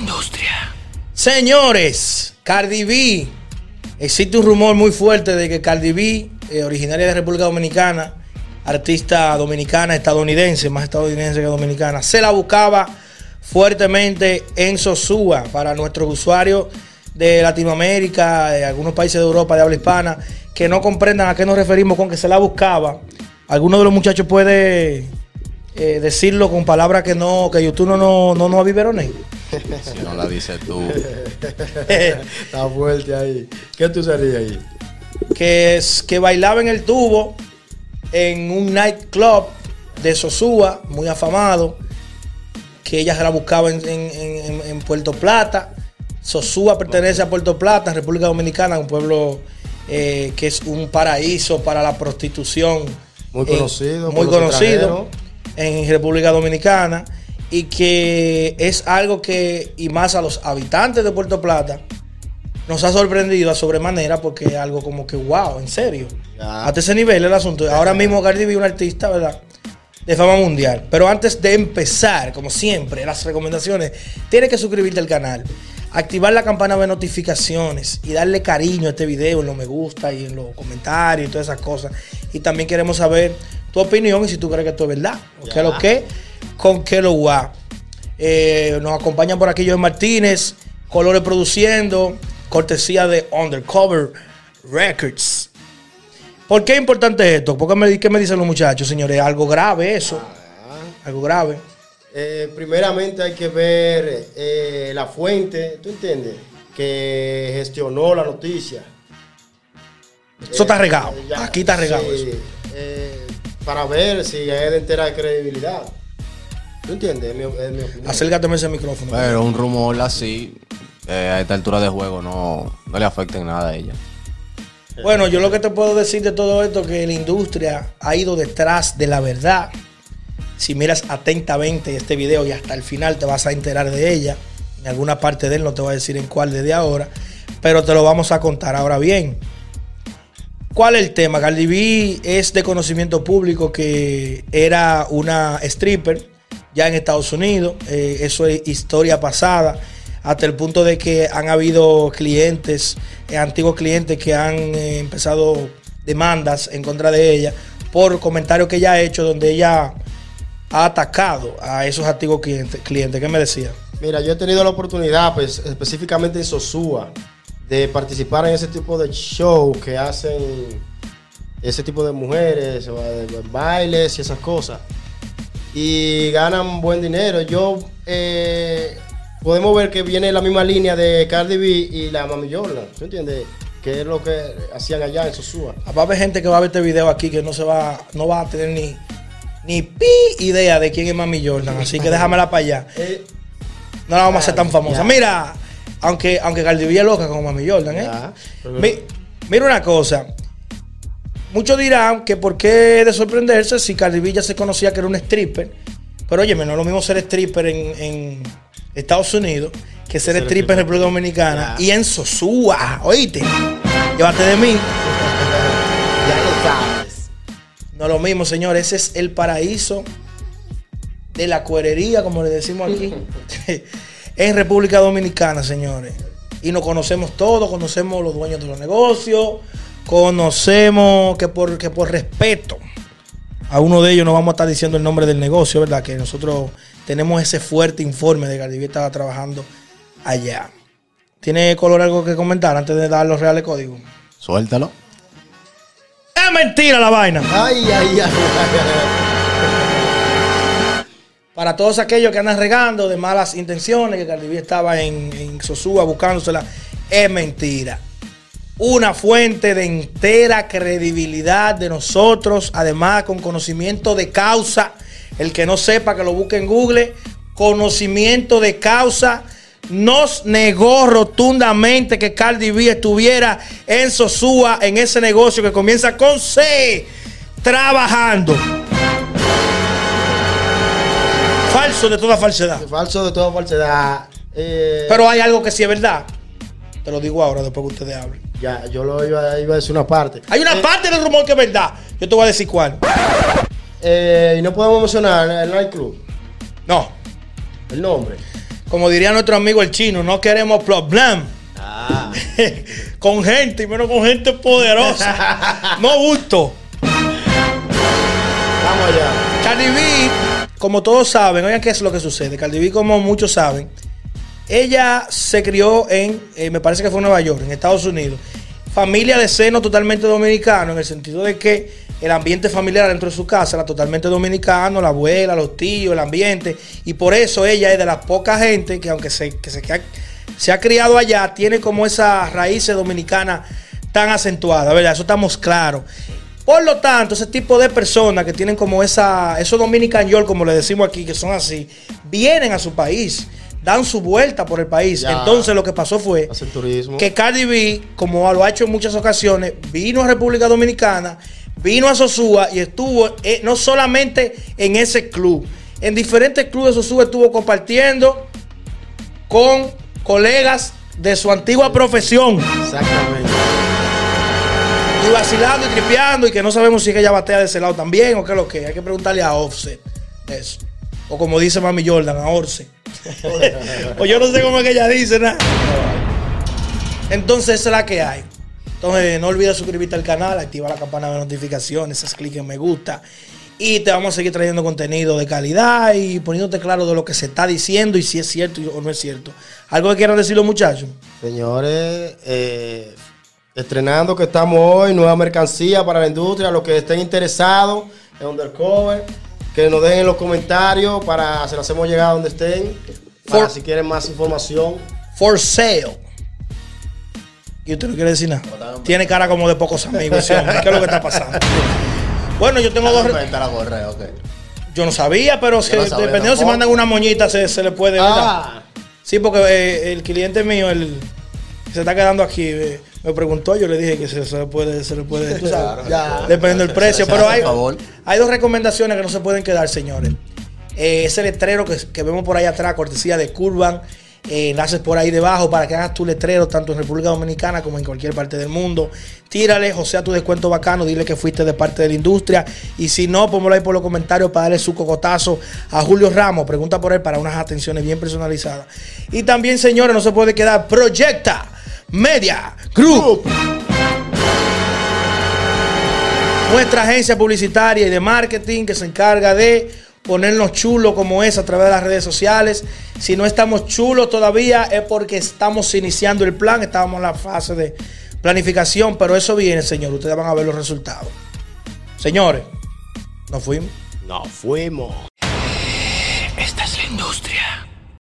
industria. Señores, Cardi B. Existe un rumor muy fuerte de que Cardi B, eh, originaria de República Dominicana, artista dominicana, estadounidense, más estadounidense que dominicana, se la buscaba fuertemente en Sosúa para nuestros usuarios de Latinoamérica, de algunos países de Europa, de habla hispana, que no comprendan a qué nos referimos con que se la buscaba. Alguno de los muchachos puede eh, decirlo con palabras que no, que YouTube no, no, no nos aviverones. Si no la dices tú. Está fuerte ahí. ¿Qué tú serías ahí? que, es, que bailaba en el tubo en un nightclub de Sosúa, muy afamado, que ella se la buscaba en, en- en- en Puerto Plata. Sosúa pertenece a Puerto Plata, República Dominicana, un pueblo eh, que es un paraíso para la prostitución. Muy eh, conocido muy conocido en República Dominicana. Y que es algo que, y más a los habitantes de Puerto Plata, nos ha sorprendido a sobremanera porque es algo como que, wow, en serio. Ya. Hasta ese nivel el asunto. Ahora mismo Cardi B es un artista, ¿verdad? De fama mundial. Pero antes de empezar, como siempre, las recomendaciones, tienes que suscribirte al canal, activar la campana de notificaciones y darle cariño a este video en los me gusta y en los comentarios y todas esas cosas. Y también queremos saber tu opinión y si tú crees que esto es verdad. O qué lo que, con va. Eh, nos acompañan por aquí Joel Martínez, Colores Produciendo, cortesía de Undercover Records. ¿Por qué es importante esto? ¿Por qué me, qué me dicen los muchachos, señores? Algo grave eso. Algo grave. Eh, primeramente hay que ver eh, la fuente, ¿tú entiendes? Que gestionó la noticia. Eso está regado. Eh, ya, Aquí está regado sí, eso. eh, para ver si es de entera credibilidad. ¿Tú entiendes? Es mi, es mi opinión. Acércate a ese micrófono. Pero un rumor así, eh, a esta altura de juego, no, no le afecta en nada a ella. Bueno, yo lo que te puedo decir de todo esto es que la industria ha ido detrás de la verdad. Si miras atentamente este video y hasta el final te vas a enterar de ella. En alguna parte de él no te voy a decir en cuál desde ahora, pero te lo vamos a contar. Ahora bien, ¿cuál es el tema? Cardi B es de conocimiento público que era una stripper ya en Estados Unidos. Eh, eso es historia pasada. Hasta el punto de que han habido clientes, eh, antiguos clientes que han eh, empezado demandas en contra de ella por comentarios que ella ha hecho donde ella ha atacado a esos antiguos clientes. ¿Qué me decía? Mira, yo he tenido la oportunidad, pues, específicamente en Sosúa, de participar en ese tipo de show que hacen ese tipo de mujeres, bailes y esas cosas. Y ganan buen dinero. Yo eh, podemos ver que viene la misma línea de Cardi B y la Mami Jordan. ¿Tú entiendes? Que es lo que hacían allá en Sosúa. Va a haber gente que va a ver este video aquí que no se va, no va a tener ni, ni pi idea de quién es Mami Jordan. Así que déjamela para allá. Eh, No la vamos a hacer tan Ya. famosa. Mira, aunque, aunque Cardi B es loca como Mami Jordan, ¿eh? Ya. Mi- mira una cosa. Muchos dirán que por qué de sorprenderse si Cardi B ya se conocía que era un stripper. Pero oye, no es lo mismo ser stripper en, en Estados Unidos que ser Ser stripper en. República Dominicana y en Sosúa. Oíste, llévate de mí. ya lo sabes. No es lo mismo, señor. Ese es el paraíso de la cuerería, como le decimos aquí, en República Dominicana, señores. Y nos conocemos todos, conocemos los dueños de los negocios, conocemos que por, que por respeto a uno de ellos no vamos a estar diciendo el nombre del negocio, ¿verdad? Que nosotros tenemos ese fuerte informe de que estaba trabajando allá. ¿Tiene color algo que comentar antes de dar los reales códigos? Suéltalo. ¡Es mentira la vaina! Ay, ay, ay. Para todos aquellos que andan regando de malas intenciones, que Cardi B estaba en, en Sosúa buscándosela, es mentira. Una fuente de entera credibilidad de nosotros, además con conocimiento de causa. El que no sepa que lo busque en Google, conocimiento de causa. Nos negó rotundamente que Cardi B estuviera en Sosúa, en ese negocio que comienza con C, trabajando. Falso de toda falsedad. Falso de toda falsedad. Eh, Pero hay algo que sí es verdad. Te lo digo ahora, después que ustedes hablen. Ya, yo lo iba, iba a decir una parte. Hay una Eh, parte del rumor que es verdad. Yo te voy a decir cuál. eh, y no podemos mencionar el nightclub, No. el nombre. como diría nuestro amigo el chino, no queremos problem Ah. con gente y menos con gente poderosa. no gusto. Vamos allá. Cardi B, como todos saben, oigan qué es lo que sucede. Cardi B, como muchos saben, ella se crió en, eh, me parece que fue en Nueva York, en Estados Unidos. Familia de seno totalmente dominicano, en el sentido de que el ambiente familiar dentro de su casa era totalmente dominicano, la abuela, los tíos, el ambiente. Y por eso ella es de las pocas gente que aunque se, que se, ha criado allá, tiene como esas raíces dominicanas tan acentuadas, ¿verdad? Eso estamos claros. Por lo tanto, ese tipo de personas que tienen como esa, esos dominican york, como le decimos aquí, que son así, vienen a su país, dan su vuelta por el país. Ya. Entonces lo que pasó fue turismo. que Cardi B, como lo ha hecho en muchas ocasiones, vino a República Dominicana, vino a Sosúa y estuvo eh, no solamente en ese club, en diferentes clubes de Sosúa estuvo compartiendo con colegas de su antigua profesión Exactamente. y vacilando y tripeando y que no sabemos si es que ella batea de ese lado también o qué es lo que. Hay que preguntarle a Offset eso. O como dice Mami Jordan, a Orse. o yo no sé cómo es que ella dice, nada. Entonces esa es la que hay. Entonces no olvides suscribirte al canal, activar la campana de notificaciones, haz clic en me gusta. Y te vamos a seguir trayendo contenido de calidad y poniéndote claro de lo que se está diciendo y si es cierto o no es cierto. ¿Algo que quieran decir los muchachos? Señores, eh, estrenando que estamos hoy, nueva mercancía para la industria, los que estén interesados en Undercover, que nos dejen en los comentarios para se lo hacemos llegar a donde estén, para For- si quieren más información. For sale. ¿Y usted no quiere decir nada? Tiene cara como de pocos amigos. hombre. ¿Qué es lo que está pasando? Bueno, yo tengo dos. la correa, ok. Yo no sabía, pero si- no sabía dependiendo si mandan una moñita, se, se le puede. Ah, Sí, porque eh, el cliente mío, el se está quedando aquí, eh, me preguntó, yo le dije que se, se puede, se le puede, tú sabes, Ya. dependiendo del precio. Pero hay, hay dos recomendaciones que no se pueden quedar, señores. Eh, ese letrero que, que vemos por ahí atrás, cortesía de Curvan, eh, enlaces por ahí debajo para que hagas tu letrero tanto en República Dominicana como en cualquier parte del mundo. Tírale, José, a tu descuento bacano, dile que fuiste de parte de la industria. Y si no, póngalo ahí por los comentarios para darle su cocotazo a Julio Ramos. Pregunta por él para unas atenciones bien personalizadas. Y también, señores, no se puede quedar Proyecta Media Group. Nuestra agencia publicitaria y de marketing que se encarga de ponernos chulos como es a través de las redes sociales. Si no estamos chulos todavía es porque estamos iniciando el plan, estábamos en la fase de planificación, pero eso viene, señor. Ustedes van a ver los resultados. Señores, nos fuimos. nos fuimos.